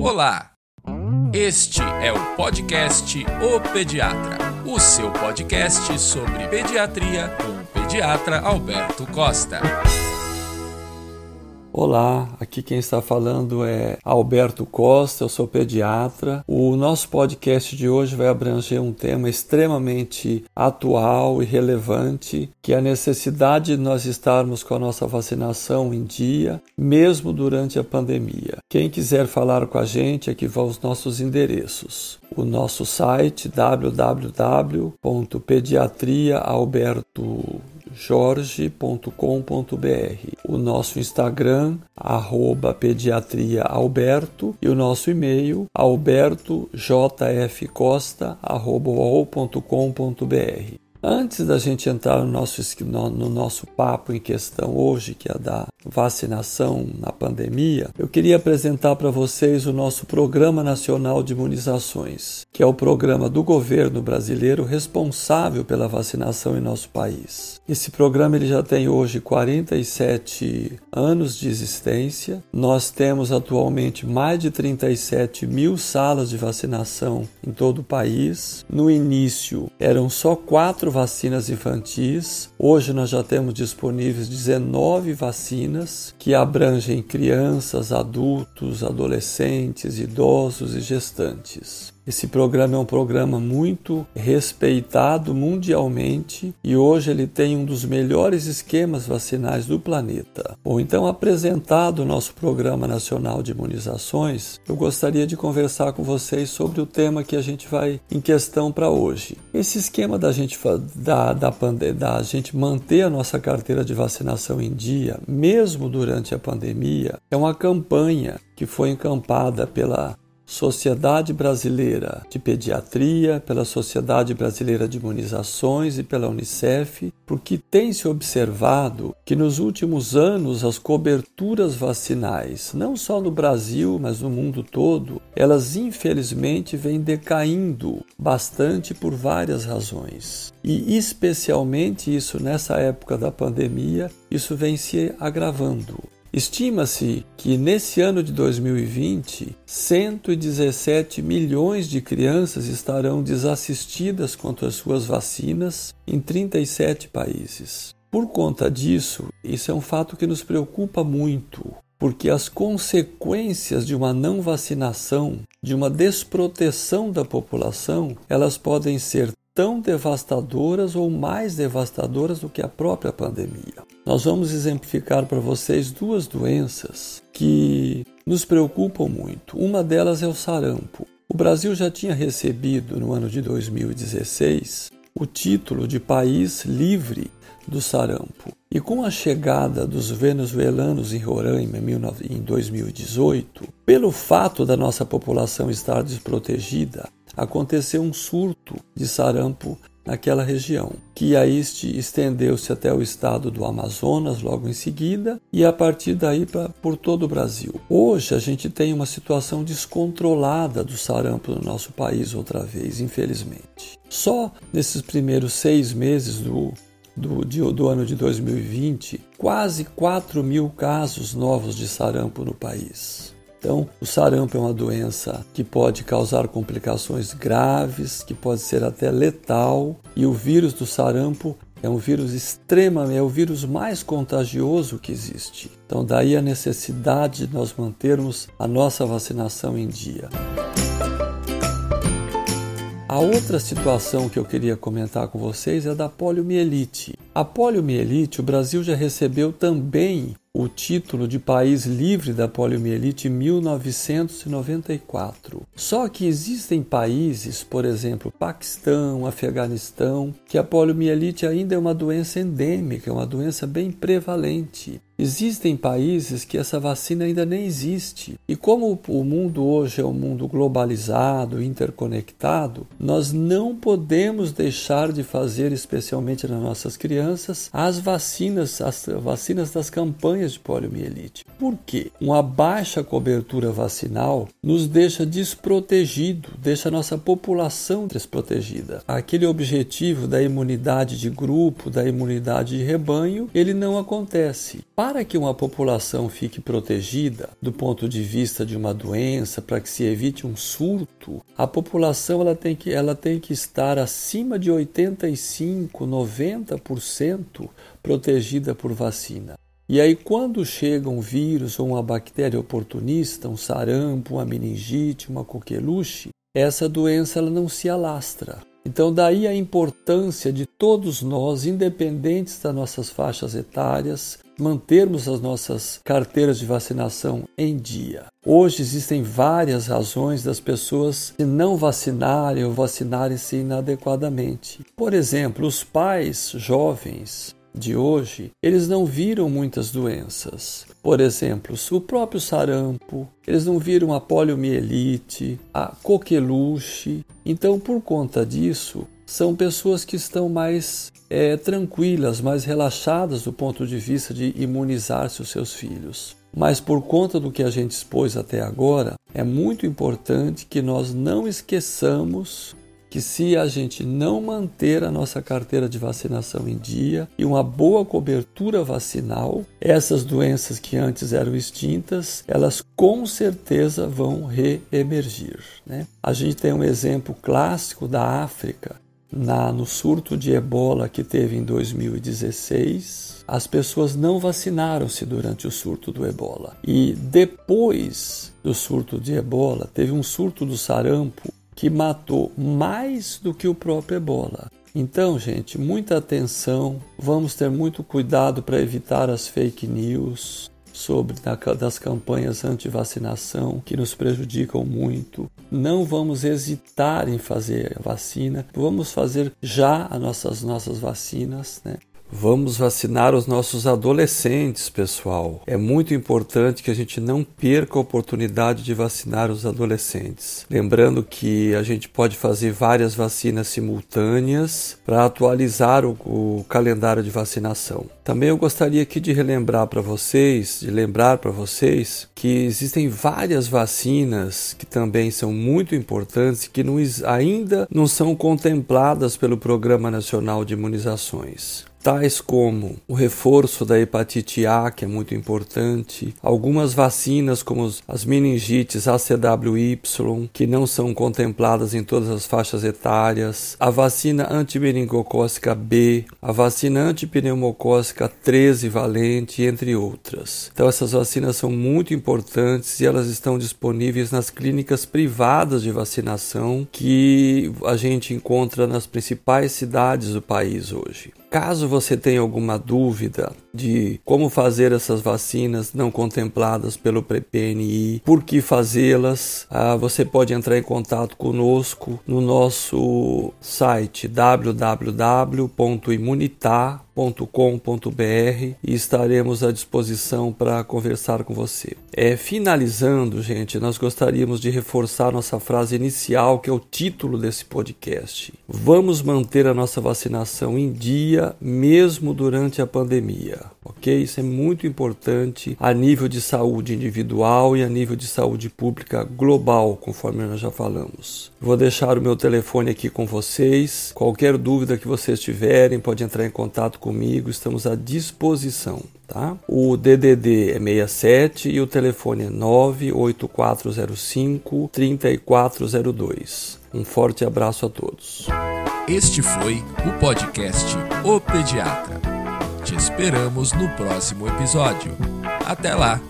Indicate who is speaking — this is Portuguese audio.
Speaker 1: Olá! Este é o podcast O Pediatra, o seu podcast sobre pediatria com o pediatra Alberto Costa.
Speaker 2: Olá, aqui quem está falando é Alberto Costa, eu sou pediatra. O nosso podcast de hoje vai abranger um tema extremamente atual e relevante, que é a necessidade de nós estarmos com a nossa vacinação em dia, mesmo durante a pandemia. Quem quiser falar com a gente, aqui vão os nossos endereços. O nosso site www.pediatriaalberto jorge.com.br. O nosso Instagram, arroba pediatriaalberto e o nosso e-mail, albertojfcosta.com.br. Antes da gente entrar no nosso, no nosso papo em questão hoje, que é da vacinação na pandemia, eu queria apresentar para vocês o nosso Programa Nacional de Imunizações, que é o programa do governo brasileiro responsável pela vacinação em nosso país. Esse programa ele já tem hoje 47 anos de existência. Nós temos atualmente mais de 37 mil salas de vacinação em todo o país. No início eram só quatro vacinas infantis. Hoje nós já temos disponíveis 19 vacinas que abrangem crianças, adultos, adolescentes, idosos e gestantes. Esse programa é um programa muito respeitado mundialmente e hoje ele tem um dos melhores esquemas vacinais do planeta. Bom, então apresentado o nosso Programa Nacional de Imunizações, eu gostaria de conversar com vocês sobre o tema que a gente vai em questão para hoje. Esse esquema da gente da, da, da gente manter a nossa carteira de vacinação em dia, mesmo durante a pandemia, é uma campanha que foi encampada pela Sociedade Brasileira de Pediatria, pela Sociedade Brasileira de Imunizações e pela Unicef, porque tem se observado que nos últimos anos as coberturas vacinais, não só no Brasil, mas no mundo todo, elas infelizmente vêm decaindo bastante por várias razões. E especialmente isso nessa época da pandemia, isso vem se agravando. Estima-se que nesse ano de 2020, 117 milhões de crianças estarão desassistidas quanto às suas vacinas em 37 países. Por conta disso, isso é um fato que nos preocupa muito, porque as consequências de uma não vacinação, de uma desproteção da população, elas podem ser tão devastadoras ou mais devastadoras do que a própria pandemia. Nós vamos exemplificar para vocês duas doenças que nos preocupam muito. Uma delas é o sarampo. O Brasil já tinha recebido no ano de 2016 o título de país livre do sarampo. E com a chegada dos venezuelanos em Roraima em 2018, pelo fato da nossa população estar desprotegida, aconteceu um surto de sarampo naquela região, que aí estendeu-se até o estado do Amazonas logo em seguida e a partir daí pra, por todo o Brasil. Hoje a gente tem uma situação descontrolada do sarampo no nosso país outra vez, infelizmente. Só nesses primeiros seis meses do, do, do ano de 2020, quase 4 mil casos novos de sarampo no país. Então, o sarampo é uma doença que pode causar complicações graves, que pode ser até letal, e o vírus do sarampo é um vírus extremamente, é o vírus mais contagioso que existe. Então, daí a necessidade de nós mantermos a nossa vacinação em dia. A outra situação que eu queria comentar com vocês é da poliomielite. A poliomielite, o Brasil já recebeu também o título de país livre da poliomielite em 1994. Só que existem países, por exemplo, Paquistão, Afeganistão, que a poliomielite ainda é uma doença endêmica, é uma doença bem prevalente. Existem países que essa vacina ainda nem existe. E como o mundo hoje é um mundo globalizado, interconectado, nós não podemos deixar de fazer, especialmente nas nossas crianças, as vacinas, as vacinas das campanhas de poliomielite. Por quê? Uma baixa cobertura vacinal nos deixa desprotegido, deixa a nossa população desprotegida. Aquele objetivo da imunidade de grupo, da imunidade de rebanho, ele não acontece. Para que uma população fique protegida do ponto de vista de uma doença, para que se evite um surto, a população ela tem que, ela tem que estar acima de 85, 90% protegida por vacina. E aí, quando chega um vírus ou uma bactéria oportunista, um sarampo, uma meningite, uma coqueluche, essa doença ela não se alastra. Então, daí a importância de todos nós, independentes das nossas faixas etárias, mantermos as nossas carteiras de vacinação em dia. Hoje existem várias razões das pessoas se não vacinarem ou vacinarem-se inadequadamente. Por exemplo, os pais jovens de hoje, eles não viram muitas doenças. Por exemplo, o próprio sarampo, eles não viram a poliomielite, a coqueluche. Então, por conta disso, são pessoas que estão mais é, tranquilas, mais relaxadas do ponto de vista de imunizar-se os seus filhos. Mas por conta do que a gente expôs até agora, é muito importante que nós não esqueçamos que se a gente não manter a nossa carteira de vacinação em dia e uma boa cobertura vacinal, essas doenças que antes eram extintas, elas com certeza vão reemergir. Né? A gente tem um exemplo clássico da África, na, no surto de ebola que teve em 2016. As pessoas não vacinaram-se durante o surto do ebola. E depois do surto de ebola, teve um surto do sarampo que matou mais do que o próprio ebola. Então, gente, muita atenção, vamos ter muito cuidado para evitar as fake news sobre das campanhas anti-vacinação que nos prejudicam muito. Não vamos hesitar em fazer a vacina, vamos fazer já as nossas, nossas vacinas, né? Vamos vacinar os nossos adolescentes, pessoal. É muito importante que a gente não perca a oportunidade de vacinar os adolescentes. Lembrando que a gente pode fazer várias vacinas simultâneas para atualizar o, o, calendário de vacinação. Também eu gostaria aqui de relembrar para vocês, de lembrar para vocês que existem várias vacinas que também são muito importantes que não, ainda não são contempladas pelo Programa Nacional de Imunizações tais como o reforço da hepatite A, que é muito importante, algumas vacinas como as meningites ACWY, que não são contempladas em todas as faixas etárias, a vacina antimeningocócica B, a vacina antipneumocócica 13 valente, entre outras. Então essas vacinas são muito importantes e elas estão disponíveis nas clínicas privadas de vacinação que a gente encontra nas principais cidades do país hoje. Caso você tenha alguma dúvida de como fazer essas vacinas não contempladas pelo PNI, por que fazê-las, ah, você pode entrar em contato conosco no nosso site www.imunitar.com.br e estaremos à disposição para conversar com você. É, finalizando, gente, nós gostaríamos de reforçar nossa frase inicial, que é o título desse podcast. Vamos manter a nossa vacinação em dia mesmo durante a pandemia, ok? Isso é muito importante a nível de saúde individual e a nível de saúde pública global, conforme nós já falamos. Vou deixar o meu telefone aqui com vocês. Qualquer dúvida que vocês tiverem, pode entrar em contato comigo, estamos à disposição. Tá? O DDD é 67 e o telefone é 98405 3402. Um forte abraço a todos.
Speaker 1: Este foi o podcast O Pediatra. Te esperamos no próximo episódio. Até lá!